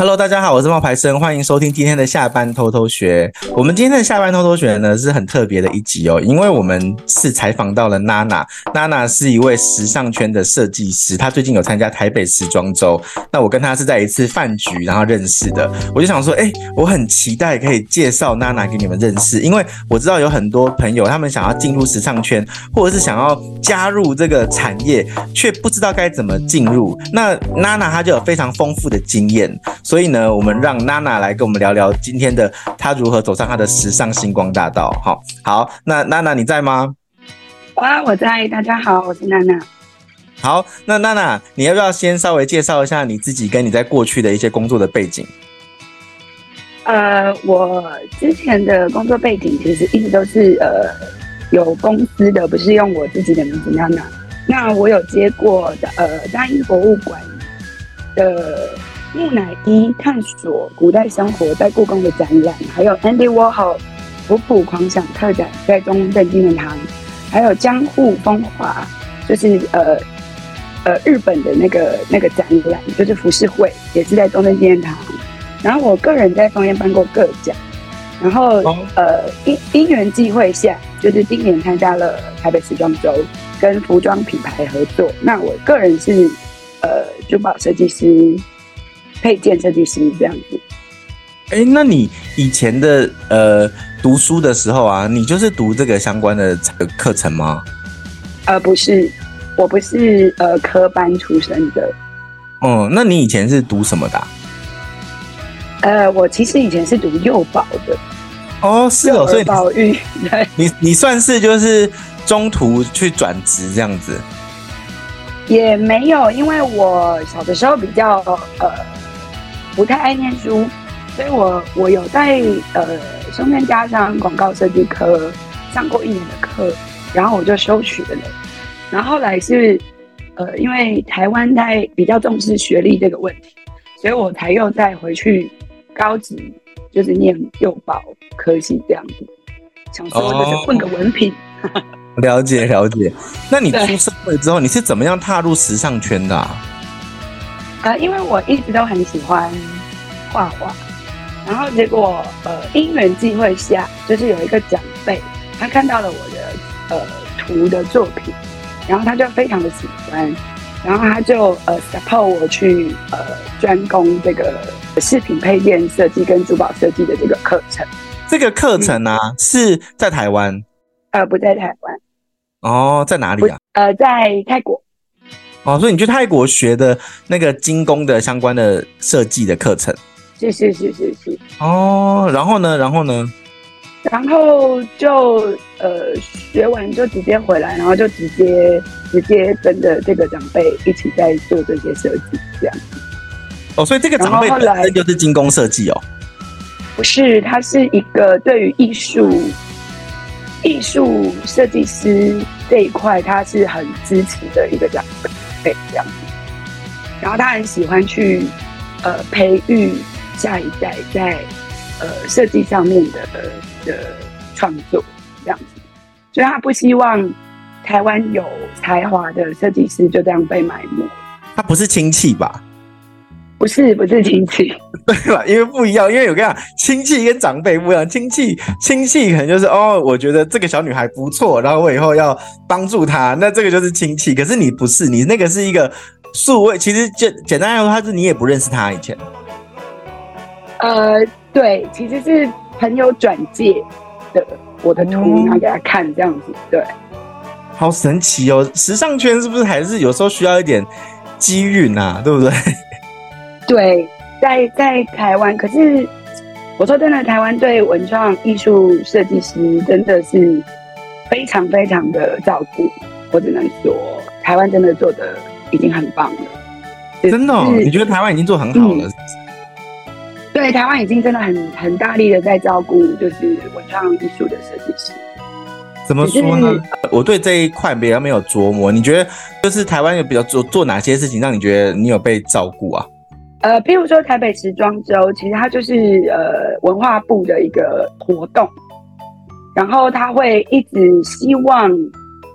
Hello，大家好，我是冒牌生，欢迎收听今天的下班偷偷学。我们今天的下班偷偷学呢是很特别的一集哦，因为我们是采访到了娜娜。娜娜是一位时尚圈的设计师，她最近有参加台北时装周。那我跟她是在一次饭局然后认识的。我就想说，哎，我很期待可以介绍娜娜给你们认识，因为我知道有很多朋友他们想要进入时尚圈，或者是想要加入这个产业，却不知道该怎么进入。那娜娜她就有非常丰富的经验。所以呢，我们让娜娜来跟我们聊聊今天的她如何走上她的时尚星光大道。好，好，那娜娜你在吗？哇，我在。大家好，我是娜娜。好，那娜娜，你要不要先稍微介绍一下你自己跟你在过去的一些工作的背景？呃，我之前的工作背景其实一直都是呃有公司的，不是用我自己的名字娜娜。那我有接过的呃大英博物馆的。木乃伊探索古代生活在故宫的展览，还有 Andy Warhol 复古狂想特展在中正纪念堂，还有江户风华，就是呃呃日本的那个那个展览，就是浮世绘，也是在中正纪念堂。然后我个人在枫叶办过个展，然后呃因因缘际会下，就是今年参加了台北时装周，跟服装品牌合作。那我个人是呃珠宝设计师。配件设计师这样子，哎、欸，那你以前的呃读书的时候啊，你就是读这个相关的课程吗？呃，不是，我不是呃科班出身的。哦、嗯，那你以前是读什么的、啊？呃，我其实以前是读幼保的。哦，是哦，所以保育，对，你你算是就是中途去转职这样子？也没有，因为我小的时候比较呃。不太爱念书，所以我我有在呃松山家上广告设计科上过一年的课，然后我就休学了。然后后来是呃因为台湾在比较重视学历这个问题，所以我才又再回去高职，就是念幼保科系这样子，想说就是混个文凭。哦、了解了解。那你出社会之后，你是怎么样踏入时尚圈的、啊？呃，因为我一直都很喜欢画画，然后结果呃因缘际会下，就是有一个长辈，他看到了我的呃图的作品，然后他就非常的喜欢，然后他就呃 support 我去呃专攻这个饰品配件设计跟珠宝设计的这个课程。这个课程呢、啊嗯、是在台湾？呃，不在台湾。哦，在哪里啊？呃，在泰国。哦，所以你去泰国学的那个精工的相关的设计的课程，是是是是是。哦，然后呢，然后呢？然后就呃学完就直接回来，然后就直接直接跟着这个长辈一起在做这些设计，这样子。哦，所以这个长辈本身就是精工设计哦？不是，他是一个对于艺术艺术设计师这一块，他是很支持的一个长辈。对，这样子，然后他很喜欢去呃培育下一代在呃设计上面的的创作，这样子，所以他不希望台湾有才华的设计师就这样被埋没。他不是亲戚吧？不是，不是亲戚，对吧？因为不一样，因为有个样亲戚跟长辈不一样，亲戚亲戚可能就是哦，我觉得这个小女孩不错，然后我以后要帮助她，那这个就是亲戚。可是你不是，你那个是一个数位，其实简简单来说，他是你也不认识他以前。呃，对，其实是朋友转介的我的图，拿给他看这样子，对。好神奇哦，时尚圈是不是还是有时候需要一点机运啊？对不对？对，在在台湾，可是我说真的，台湾对文创艺术设计师真的是非常非常的照顾。我只能说，台湾真的做的已经很棒了。真的、哦，你觉得台湾已经做很好了？嗯、对，台湾已经真的很很大力的在照顾，就是文创艺术的设计师。怎么说呢？我对这一块比较没有琢磨。你觉得，就是台湾有比较做做哪些事情，让你觉得你有被照顾啊？呃，譬如说台北时装周，其实它就是呃文化部的一个活动，然后他会一直希望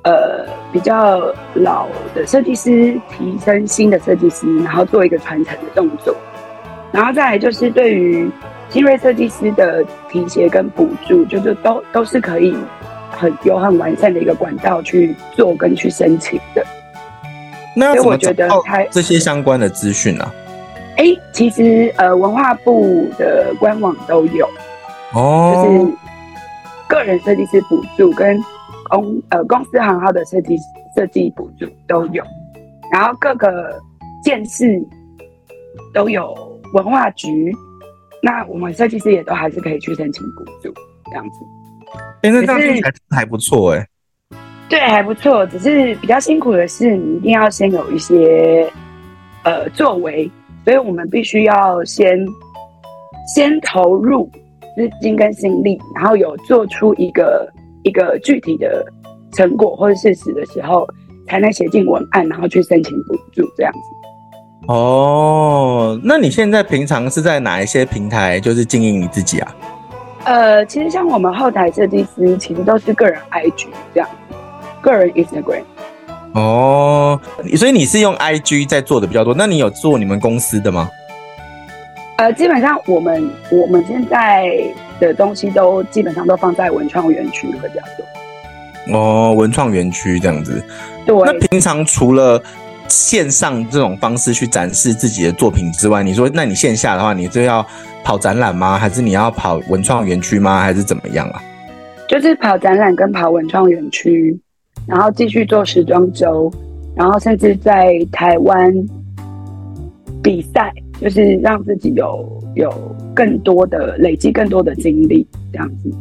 呃比较老的设计师提升新的设计师，然后做一个传承的动作。然后再来就是对于新锐设计师的提携跟补助，就是都都是可以很有很完善的一个管道去做跟去申请的。那我觉得这些相关的资讯呢？哎，其实呃，文化部的官网都有哦，就是个人设计师补助跟公呃公司行号的设计设计补助都有，然后各个县市都有文化局，那我们设计师也都还是可以去申请补助这样子。哎，那这样听起来还不错哎。对，还不错，只是比较辛苦的是，你一定要先有一些呃作为。所以我们必须要先先投入资金跟心力，然后有做出一个一个具体的成果或者事实的时候，才能写进文案，然后去申请补助这样子。哦，那你现在平常是在哪一些平台就是经营你自己啊？呃，其实像我们后台设计师，其实都是个人 IG 这样子，个人 Instagram。哦，所以你是用 IG 在做的比较多，那你有做你们公司的吗？呃，基本上我们我们现在的东西都基本上都放在文创园区会比较多。哦，文创园区这样子。对。那平常除了线上这种方式去展示自己的作品之外，你说那你线下的话，你就要跑展览吗？还是你要跑文创园区吗？还是怎么样啊？就是跑展览跟跑文创园区。然后继续做时装周，然后甚至在台湾比赛，就是让自己有有更多的累积，更多的经历，这样子。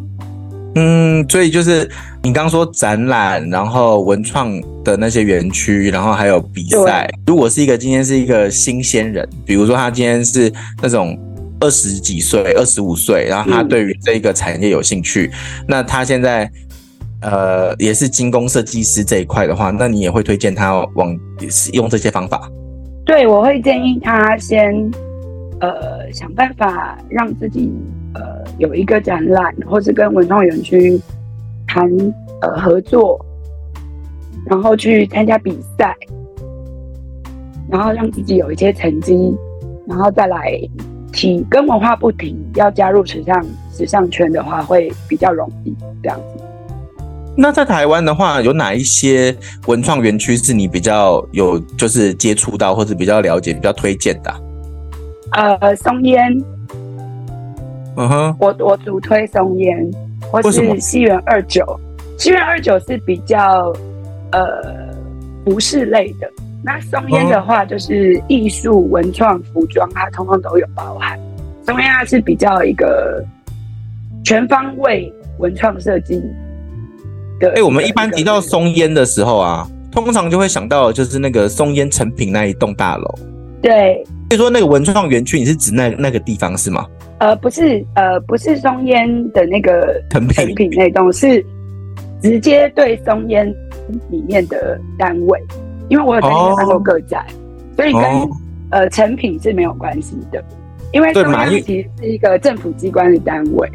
嗯，所以就是你刚刚说展览，然后文创的那些园区，然后还有比赛。如果是一个今天是一个新鲜人，比如说他今天是那种二十几岁、二十五岁，然后他对于这个产业有兴趣，嗯、那他现在。呃，也是精工设计师这一块的话，那你也会推荐他往使用这些方法？对，我会建议他先呃想办法让自己呃有一个展览，或是跟文创园区谈呃合作，然后去参加比赛，然后让自己有一些成绩，然后再来提跟文化不提要加入时尚时尚圈的话，会比较容易这样子。那在台湾的话，有哪一些文创园区是你比较有就是接触到或者比较了解、比较推荐的啊？呃，松烟，嗯哼，我我主推松烟，或是西园二九。西园二九是比较呃服饰类的，那松烟的话就是艺术、文创、服装，它通通都有包含。松烟它是比较一个全方位文创设计。哎、欸，我们一般提到松烟的时候啊，通常就会想到就是那个松烟成品那一栋大楼。对，所以说那个文创园区，你是指那那个地方是吗？呃，不是，呃，不是松烟的那个成品那栋，是直接对松烟里面的单位，因为我有在里面办过个展，哦、所以跟、哦、呃成品是没有关系的。因为松烟其实是一个政府机关的单位，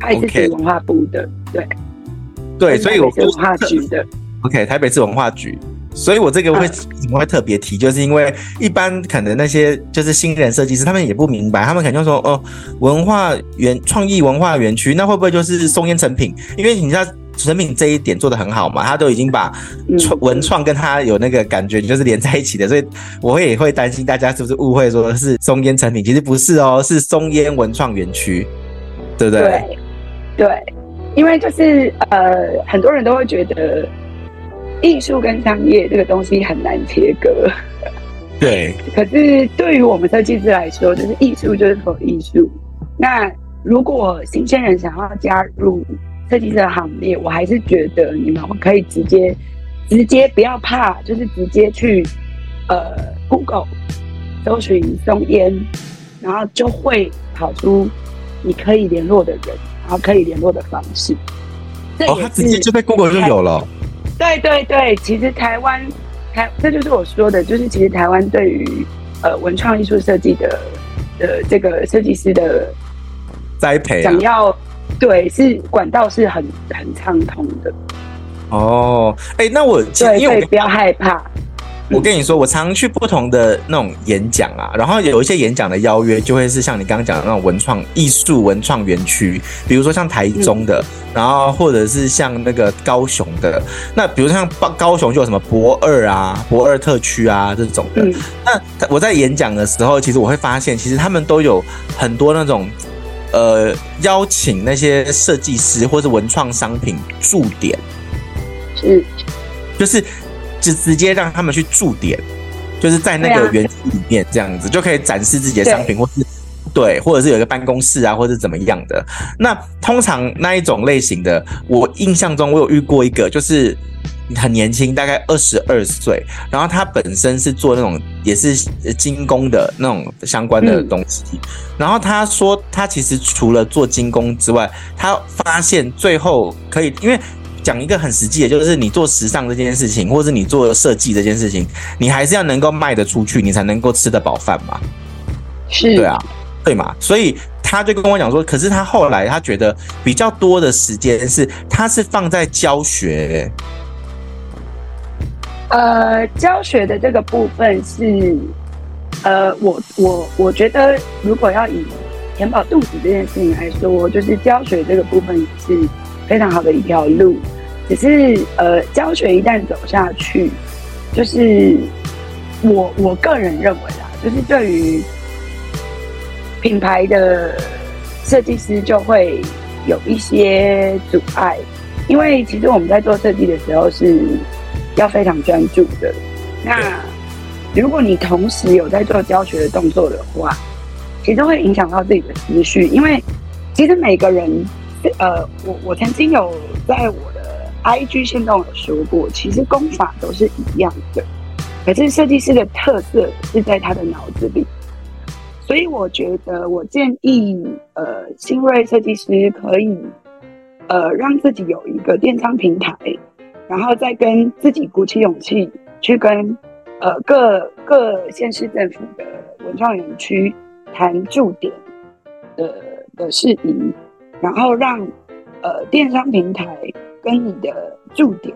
它也是属文化部的，对。对，所以我文化局的，OK，台北市文化局，所以我这个会怎么会特别提，就是因为一般可能那些就是新人设计师，他们也不明白，他们肯定说哦，文化园创意文化园区，那会不会就是松烟成品？因为你知道成品这一点做的很好嘛，他都已经把创文创跟他有那个感觉就是连在一起的，所以我也会担心大家是不是误会说是松烟成品，其实不是哦，是松烟文创园区，对不对？对。对因为就是呃，很多人都会觉得艺术跟商业这个东西很难切割。对。可是对于我们设计师来说，就是艺术就是否艺术。那如果新鲜人想要加入设计师的行列，我还是觉得你们可以直接直接不要怕，就是直接去呃 Google 搜寻松烟，然后就会跑出你可以联络的人。然后可以联络的方式，哦，他直接就在 Google 就有了。对对对，其实台湾台，这就是我说的，就是其实台湾对于呃文创艺术设计的的这个设计师的栽培，想要对是管道是很很畅通的。哦，哎，那我对，所以不要害怕。我跟你说，我常去不同的那种演讲啊，然后有一些演讲的邀约，就会是像你刚刚讲的那种文创艺术文创园区，比如说像台中的，然后或者是像那个高雄的。那比如像高高雄就有什么博二啊、博二特区啊这种的。那我在演讲的时候，其实我会发现，其实他们都有很多那种呃邀请那些设计师或者文创商品驻点。是。就是，就直接让他们去驻点，就是在那个园区里面这样子，就可以展示自己的商品，或是对，或者是有一个办公室啊，或者是怎么样的。那通常那一种类型的，我印象中我有遇过一个，就是很年轻，大概二十二岁，然后他本身是做那种也是精工的那种相关的东西，然后他说他其实除了做精工之外，他发现最后可以因为。讲一个很实际的，就是你做时尚这件事情，或者是你做设计这件事情，你还是要能够卖得出去，你才能够吃得饱饭嘛。是，对啊，对嘛。所以他就跟我讲说，可是他后来他觉得比较多的时间是，他是放在教学。呃，教学的这个部分是，呃，我我我觉得，如果要以填饱肚子这件事情来说，就是教学这个部分是。非常好的一条路，只是呃，教学一旦走下去，就是我我个人认为啦，就是对于品牌的设计师就会有一些阻碍，因为其实我们在做设计的时候是要非常专注的。那如果你同时有在做教学的动作的话，其实会影响到自己的思绪，因为其实每个人。呃，我我曾经有在我的 IG 线动有说过，其实功法都是一样的，可是设计师的特色是在他的脑子里，所以我觉得我建议呃新锐设计师可以呃让自己有一个电商平台，然后再跟自己鼓起勇气去跟呃各各县市政府的文创园区谈驻点的的事宜。然后让呃电商平台跟你的驻点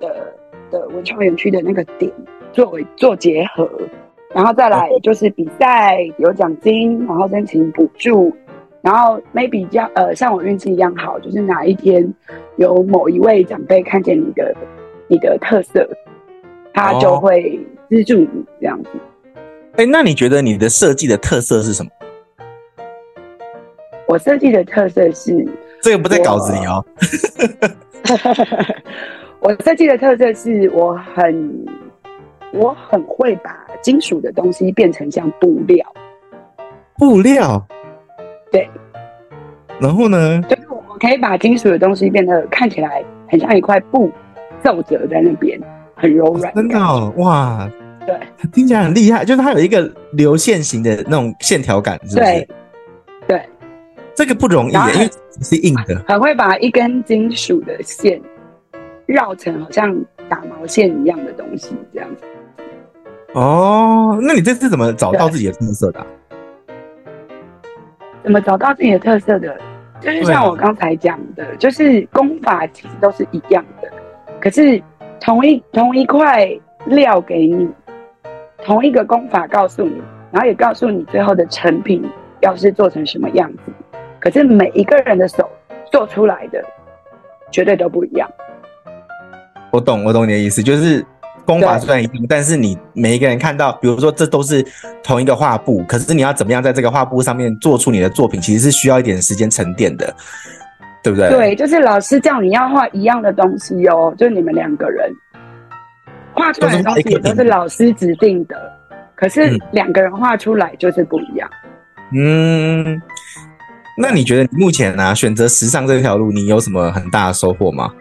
的的文创园区的那个点作为做结合，然后再来就是比赛有奖金，然后申请补助，然后 maybe 这样呃像我运气一样好，就是哪一天有某一位长辈看见你的你的特色，他就会资助你这样子。哎，那你觉得你的设计的特色是什么？我设计的特色是，这个不在稿子里哦。我设计的特色是我很，我很会把金属的东西变成像布料。布料？对。然后呢？就是我可以把金属的东西变得看起来很像一块布，皱褶在那边，很柔软。真的哦？哇！对，听起来很厉害，就是它有一个流线型的那种线条感，是不是？对。这个不容易，因为是硬的，很会把一根金属的线绕成好像打毛线一样的东西，这样子。哦，那你这次怎么找到自己的特色的啊？怎么找到自己的特色的？就是像我刚才讲的，啊，就是功法其实都是一样的，可是同一同一块料给你，同一个功法告诉你，然后也告诉你最后的成品要是做成什么样子。可是每一个人的手做出来的绝对都不一样。我懂，我懂你的意思，就是功法虽然一样，但是你每一个人看到，比如说这都是同一个画布，可是你要怎么样在这个画布上面做出你的作品，其实是需要一点时间沉淀的，对不对？对，就是老师叫你要画一样的东西哦，就是你们两个人画出来的东西也都是老师指定的，可是两个人画出来就是不一样。嗯。那你觉得目前呢、啊、选择时尚这条路，你有什么很大的收获吗？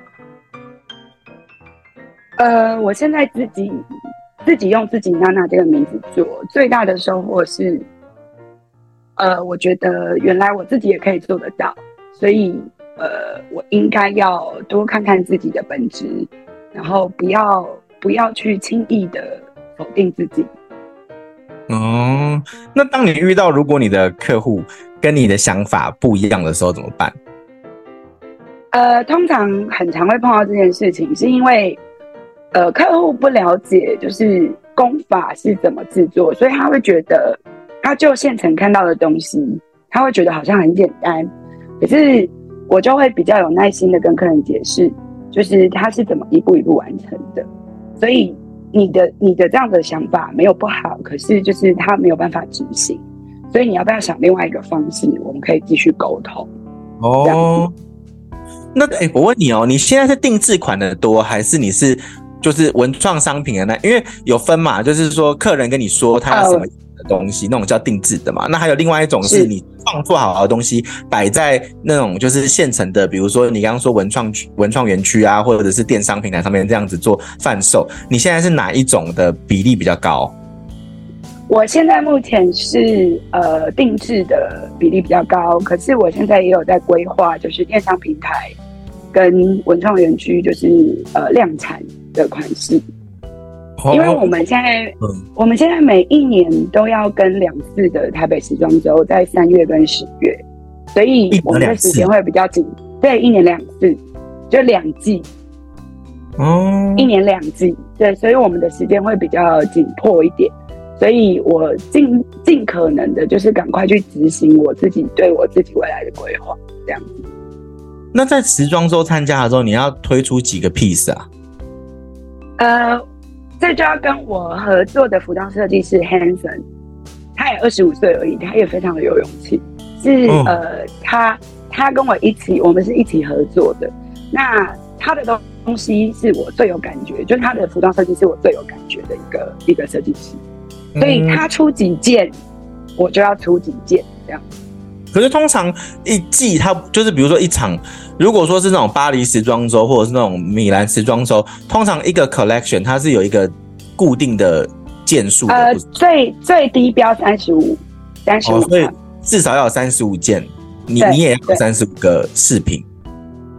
呃，我现在自己自己用自己娜娜这个名字做，最大的收获是，呃，我觉得原来我自己也可以做得到，所以呃，我应该要多看看自己的本质，然后不要不要去轻易的否定自己。哦，那当你遇到如果你的客户跟你的想法不一样的时候怎么办？呃，通常很常会碰到这件事情，是因为呃客户不了解，就是工法是怎么制作，所以他会觉得，他就现成看到的东西，他会觉得好像很简单。可是我就会比较有耐心的跟客人解释，就是他是怎么一步一步完成的。所以你的你的这样的想法没有不好，可是就是他没有办法执行。所以你要不要想另外一个方式，我们可以继续沟通。哦，那哎、欸，我问你哦，你现在是定制款的多，还是你是？就是文创商品的那，因为有分嘛，就是说客人跟你说他要什么的东西，那种叫定制的嘛。那还有另外一种是你创作好的东西摆在那种就是现成的，比如说你刚刚说文创区、文创园区啊，或者是电商平台上面这样子做贩售。你现在是哪一种的比例比较高？我现在目前是呃定制的比例比较高，可是我现在也有在规划，就是电商平台跟文创园区，就是呃量产。的款式，因为我们现在，嗯，我们现在每一年都要跟两次的台北时装周，在三月跟十月，所以我们的时间会比较紧。对，一年两次，就两季，哦，一年两季，对，所以我们的时间会比较紧迫一点。所以我尽尽可能的，就是赶快去执行我自己对我自己未来的规划，这样子。那在时装周参加的时候，你要推出几个 piece 啊？呃，这就要跟我合作的服装设计师 Hanson，他也二十五岁而已，他也非常的有勇气。是、哦、呃，他他跟我一起，我们是一起合作的。那他的东东西是我最有感觉，就是他的服装设计是我最有感觉的一个一个设计师，所以他出几件，我就要出几件这样。可是通常一季，它就是比如说一场，如果说是那种巴黎时装周或者是那种米兰时装周，通常一个 collection 它是有一个固定的件数的。呃，最最低标三十五，三十五，所以至少要有三十五件，你你也要有三十五个饰品。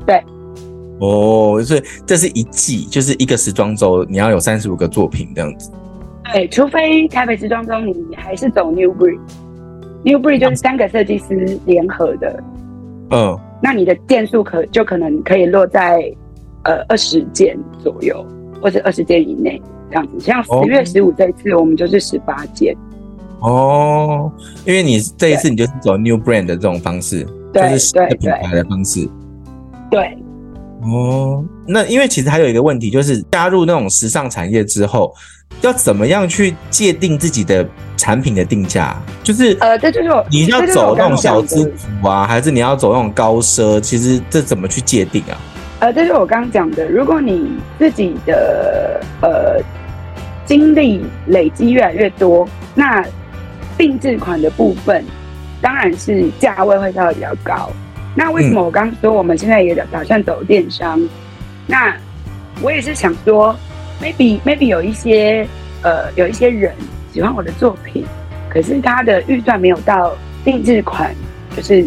对。哦，所以这是一季，就是一个时装周，你要有三十五个作品这样子。对，除非台北时装周你还是走 New Breed。New Breed 就是三个设计师联合的，嗯，那你的件数可就可能可以落在呃二十件左右，或者二十件以内这样子。像十月十五这一次，我们就是十八件。哦，因为你这一次你就是走 New Brand 的这种方式，对就是新的品牌的方式。对。哦，那因为其实还有一个问题，就是加入那种时尚产业之后，要怎么样去界定自己的产品的定价？就是呃，这就是你要走那种小资族啊，还是你要走那种高奢？其实这怎么去界定啊？呃，这就是我刚刚讲的，如果你自己的呃经历累积越来越多，那定制款的部分当然是价位会稍微比较高。那为什么我刚说我们现在也打算走电商？嗯、那我也是想说，maybe maybe 有一些呃有一些人喜欢我的作品，可是他的预算没有到定制款，就是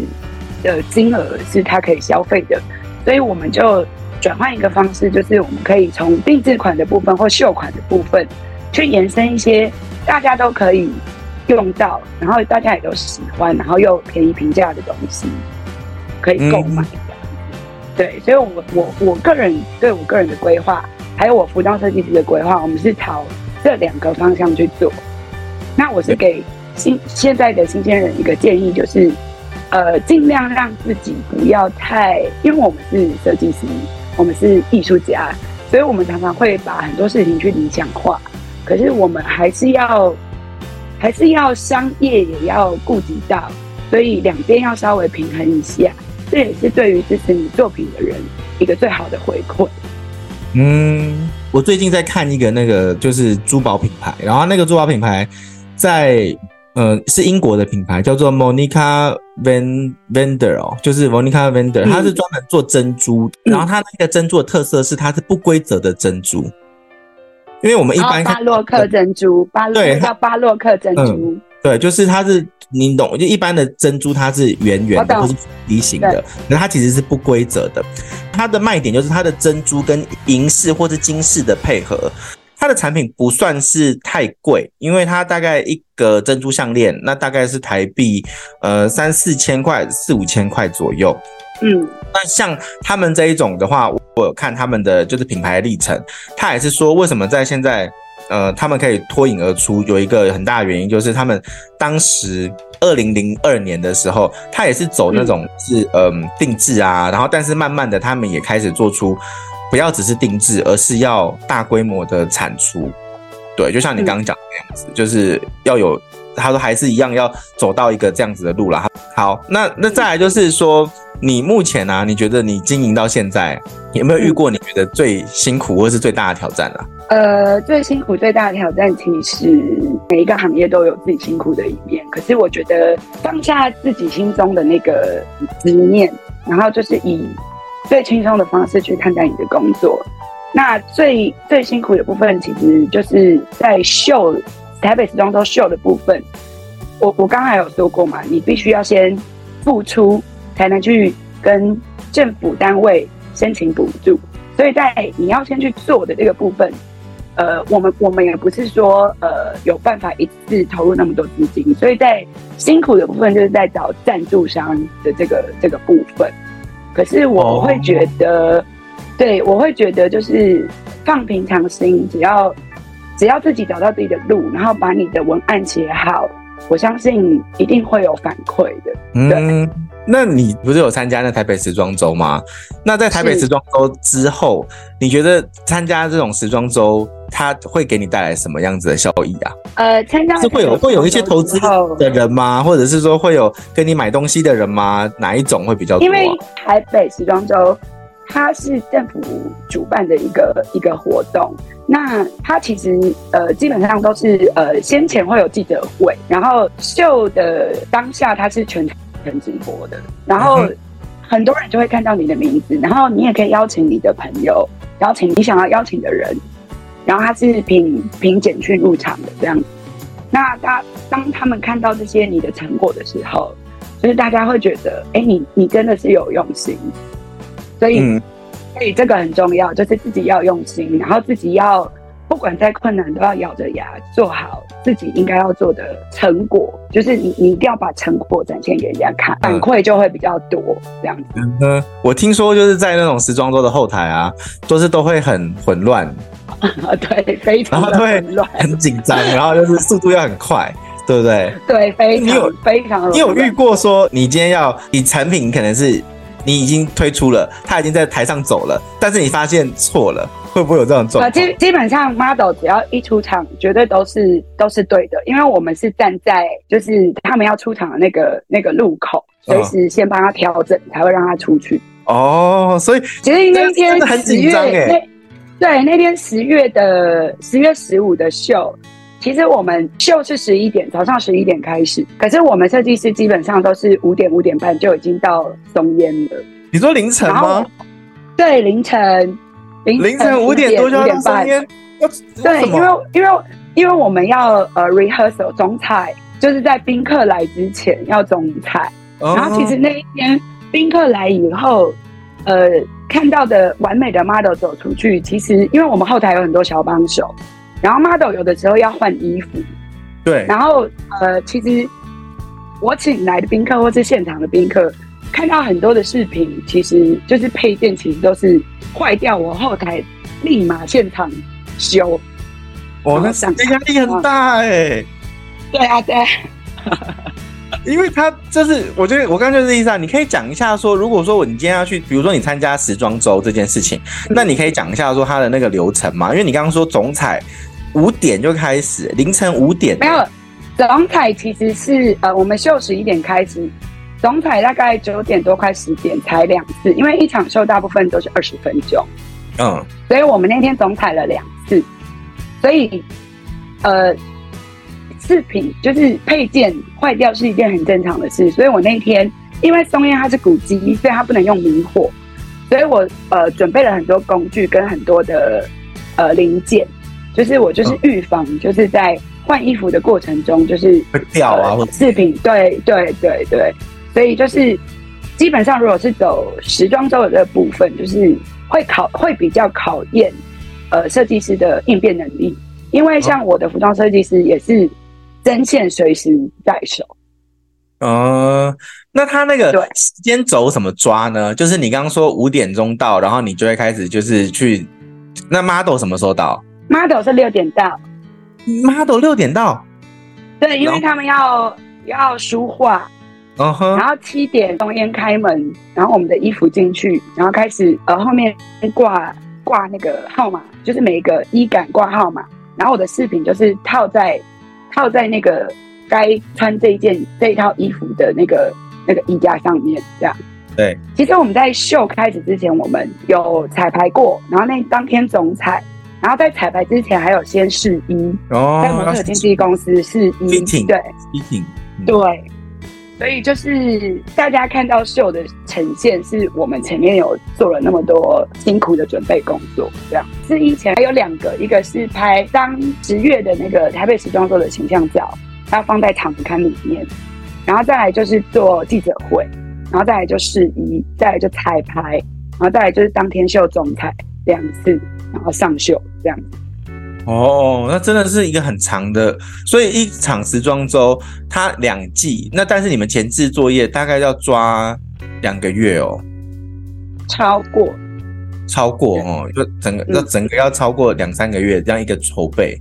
的金额是他可以消费的，所以我们就转换一个方式，就是我们可以从定制款的部分或秀款的部分，去延伸一些大家都可以用到，然后大家也都喜欢，然后又便宜平价的东西。可以购买的，嗯，对，所以我，我我我个人对我个人的规划，还有我服装设计师的规划，我们是朝这两个方向去做。那我是给新现在的新鲜人一个建议，就是呃，尽量让自己不要太，因为我们是设计师，我们是艺术家，所以我们常常会把很多事情去理想化，可是我们还是要还是要商业也要顾及到，所以两边要稍微平衡一下。这也是对于支持你作品的人一个最好的回馈。嗯，我最近在看一个那个就是珠宝品牌，然后那个珠宝品牌在呃是英国的品牌，叫做 Monica Van Vender 哦，就是 Monica Vender，它是专门做珍珠，嗯，然后它那个珍珠的特色是它是不规则的珍珠，因为我们一般巴洛克珍珠，巴洛克叫巴洛克珍珠。嗯对，就是它是你懂，就一般的珍珠它是圆圆的，不是梨形的，那它其实是不规则的。它的卖点就是它的珍珠跟银饰或是金饰的配合。它的产品不算是太贵，因为它大概一个珍珠项链，那大概是台币呃三四千块、四五千块左右。嗯，那像他们这一种的话，我有看他们的就是品牌历程，他也是说为什么在现在。呃，他们可以脱颖而出，有一个很大的原因就是他们当时二零零二年的时候，他也是走那种是嗯、定制啊，然后但是慢慢的他们也开始做出不要只是定制，而是要大规模的产出。对，就像你刚刚讲的那样子，就是要有，他说还是一样要走到一个这样子的路了。好，那那再来就是说，你目前、啊，你觉得你经营到现在，有没有遇过你觉得最辛苦或是最大的挑战啊？呃，最辛苦最大的挑战，其实每一个行业都有自己辛苦的一面。可是我觉得放下自己心中的那个执念，然后就是以最轻松的方式去看待你的工作。那最最辛苦的部分，其实就是在秀台北时装周秀的部分。我我刚才有说过嘛，你必须要先付出，才能去跟政府单位申请补助。所以在你要先去做的这个部分，呃，我们我们也不是说呃有办法一次投入那么多资金。所以在辛苦的部分，就是在找赞助商的这个这个部分。可是我会觉得。Oh. 对，我会觉得就是放平常心，只要只要自己找到自己的路，然后把你的文案写好，我相信一定会有反馈的。嗯，那你不是有参加那台北时装周吗？那在台北时装周之后，你觉得参加这种时装周，它会给你带来什么样子的效益啊？呃，参加是会有会有一些投资的人吗？或者是说会有跟你买东西的人吗？哪一种会比较多啊？因为台北时装周。它是政府主办的一个一个活动，那它其实呃基本上都是呃先前会有记者会，然后秀的当下它是全程直播的，然后很多人就会看到你的名字，然后你也可以邀请你的朋友，邀请你想要邀请的人，然后他是凭凭简讯入场的这样子。那大当他们看到这些你的成果的时候，就是大家会觉得，哎，你你真的是有用心。所以，嗯、所以这个很重要，就是自己要用心，然后自己要不管再困难都要咬着牙做好自己应该要做的成果，就是你你一定要把成果展现给人家看，反馈就会比较多这样子。嗯，我听说就是在那种时装周的后台啊，都是都会很混乱，对，非常的混乱，很紧张，然后就是速度要很快，对不对？对，非常，你有非常，你有遇过说你今天要你产品可能是。你已经推出了，他已经在台上走了，但是你发现错了，会不会有这种状况？基基本上 model 只要一出场，绝对都是都是对的，因为我们是站在就是他们要出场的那个那个路口，随时先帮他调整，才会让他出去。哦，所以其实那天很紧张哎，对，那天十月的十月十五的秀。其实我们秀是十一点，早上十一点开始。可是我们设计师基本上都是五点五点半就已经到松烟了。你说凌晨吗？对，凌晨凌晨五点多就要松烟。对，因为因为因为我们要呃 rehearsal 总彩，就是在宾客来之前要总彩。然后其实那一天宾客来以后，呃，看到的完美的 model 走出去，其实因为我们后台有很多小帮手。然后 model 有的时候要换衣服，对。然后呃，其实我请来的宾客或是现场的宾客，看到很多的视频，其实就是配件其实都是坏掉，我后台立马现场修。我那想压力很大哎、欸。对啊，对。因为他就是，我觉得我刚刚就是意思啊，你可以讲一下说，如果说我你今天要去，比如说你参加时装周这件事情，那你可以讲一下说他的那个流程嘛？因为你刚刚说总彩。五点就开始，凌晨五点。没有总彩，其实是呃，我们秀十一点开始，总彩大概九点多快十点才两次，因为一场秀大部分都是二十分钟，嗯，所以我们那天总彩了两次，所以呃，饰品就是配件坏掉是一件很正常的事，所以我那天因为松烟它是古迹，所以它不能用明火，所以我呃准备了很多工具跟很多的呃零件。就是我就是预防，就是在换衣服的过程中，就是会掉啊，或饰品，对对对对，所以就是基本上，如果是走时装周的这部分，就是会考会比较考验呃设计师的应变能力，因为像我的服装设计师也是针线随时在手。嗯，那他那个时间轴怎么抓呢？就是你刚刚说五点钟到，然后你就会开始就是去，那 model 什么时候到？model 是六点到，model 六点到，对，因为他们要要梳化，嗯哼，然后七点钟烟开门，然后我们的衣服进去，然后开始呃后面挂挂那个号码，就是每一个衣杆挂号码，然后我的饰品就是套在套在那个该穿这一件这一套衣服的那个那个衣架上面，这样。对，其实我们在秀开始之前，我们有彩排过，然后那当天总彩，然后在彩排之前还有先试衣，哦，在模特经纪公司试衣，对，衣品，对，所以就是大家看到秀的呈现，是我们前面有做了那么多辛苦的准备工作，这样。试衣前还有两个，一个是拍当十月的那个台北时装周的形象照，要放在场刊里面，然后再来就是做记者会。然后再来就试衣，再来就彩排，然后再来就是当天秀总彩两次，然后上秀这样子。哦，那真的是一个很长的，所以一场时装周它两季，那但是你们前置作业大概要抓两个月哦，超过，超过哦，就整个那、嗯、整个要超过两三个月这样一个筹备。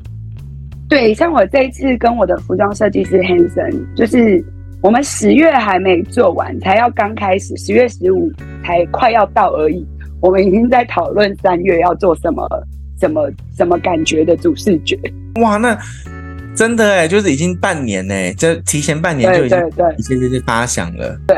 对，像我这一次跟我的服装设计师 Hanson 就是。我们十月还没做完，才要刚开始，十月十五才快要到而已。我们已经在讨论三月要做什么、什么、怎么感觉的主视觉。哇，那真的哎，就是已经半年哎，就提前半年就已经对对对，已经就是发想了。对，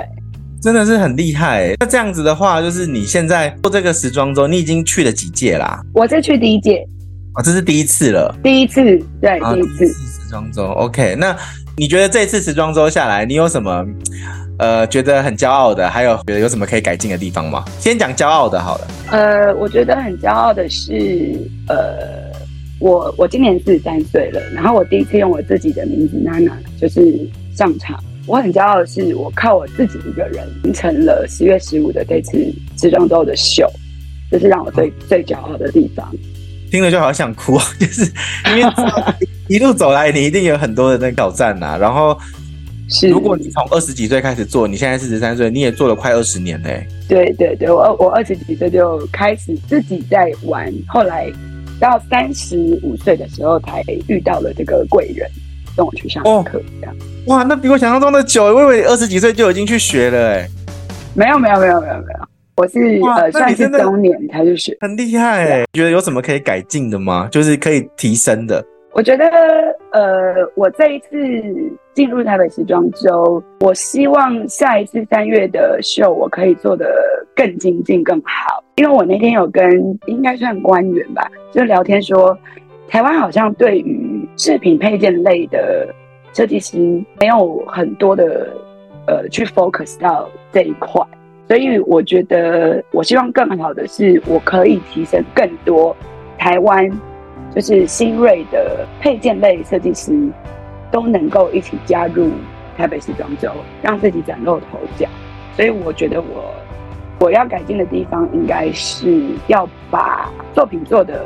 真的是很厉害。那这样子的话，就是你现在做这个时装周，你已经去了几届啦？我是去第一届。啊，这是第一次了。第一次，对，啊、第一次时装周。OK，那。你觉得这次时装周下来，你有什么呃觉得很骄傲的？还有觉得有什么可以改进的地方吗？先讲骄傲的好了。呃，我觉得很骄傲的是，呃，我我今年四十三岁了，然后我第一次用我自己的名字娜娜就是上场，我很骄傲的是，我靠我自己一个人完成了十月十五的这次时装周的秀，这是让我最 最骄傲的地方。听了就好想哭，就是 因为一路走来，你一定有很多的那个挑战呐。然后，是如果你从二十几岁开始做，你现在四十三岁，你也做了快二十年嘞。对对对，我我二十几岁就开始自己在玩，后来到三十五岁的时候才遇到了这个贵人，跟我去上课这样。哦。哇，那比我想象中的久，我以为二十几岁就已经去学了哎。没有没有没有没有没有。我是呃算是中年才去学，很厉害哎！你觉得有什么可以改进的吗？就是可以提升的。我觉得呃，我这一次进入台北时装周，我希望下一次三月的秀我可以做得更精进更好。因为我那天有跟应该算官员吧，就聊天说，台湾好像对于饰品配件类的设计师没有很多的呃去 focus 到这一块。所以我觉得，我希望更好的是，我可以提升更多台湾就是新锐的配件类设计师都能够一起加入台北时装周，让自己崭露头角。所以我觉得我我要改进的地方，应该是要把作品做得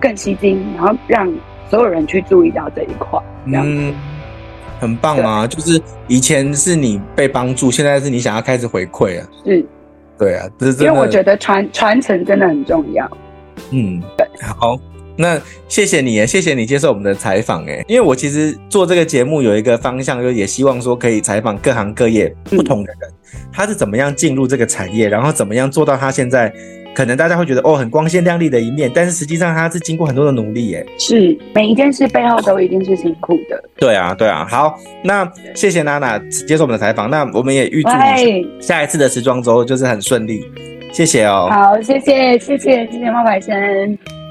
更吸睛，然后让所有人去注意到这一块。这样子。很棒啊！就是以前是你被帮助，现在是你想要开始回馈啊。是，对啊。因为我觉得传传承真的很重要。嗯，对。好，那谢谢你，谢谢你接受我们的采访。哎，因为我其实做这个节目有一个方向，就也希望说可以采访各行各业不同的人，嗯，他是怎么样进入这个产业，然后怎么样做到他现在。可能大家会觉得哦，很光鲜亮丽的一面，但是实际上他是经过很多的努力耶。是，每一件事背后都一定是辛苦的。对啊，对啊。好，那谢谢娜娜接受我们的采访，那我们也预祝你下一次的时装周就是很顺利。谢谢哦。好，谢谢，谢谢，谢谢冒牌生。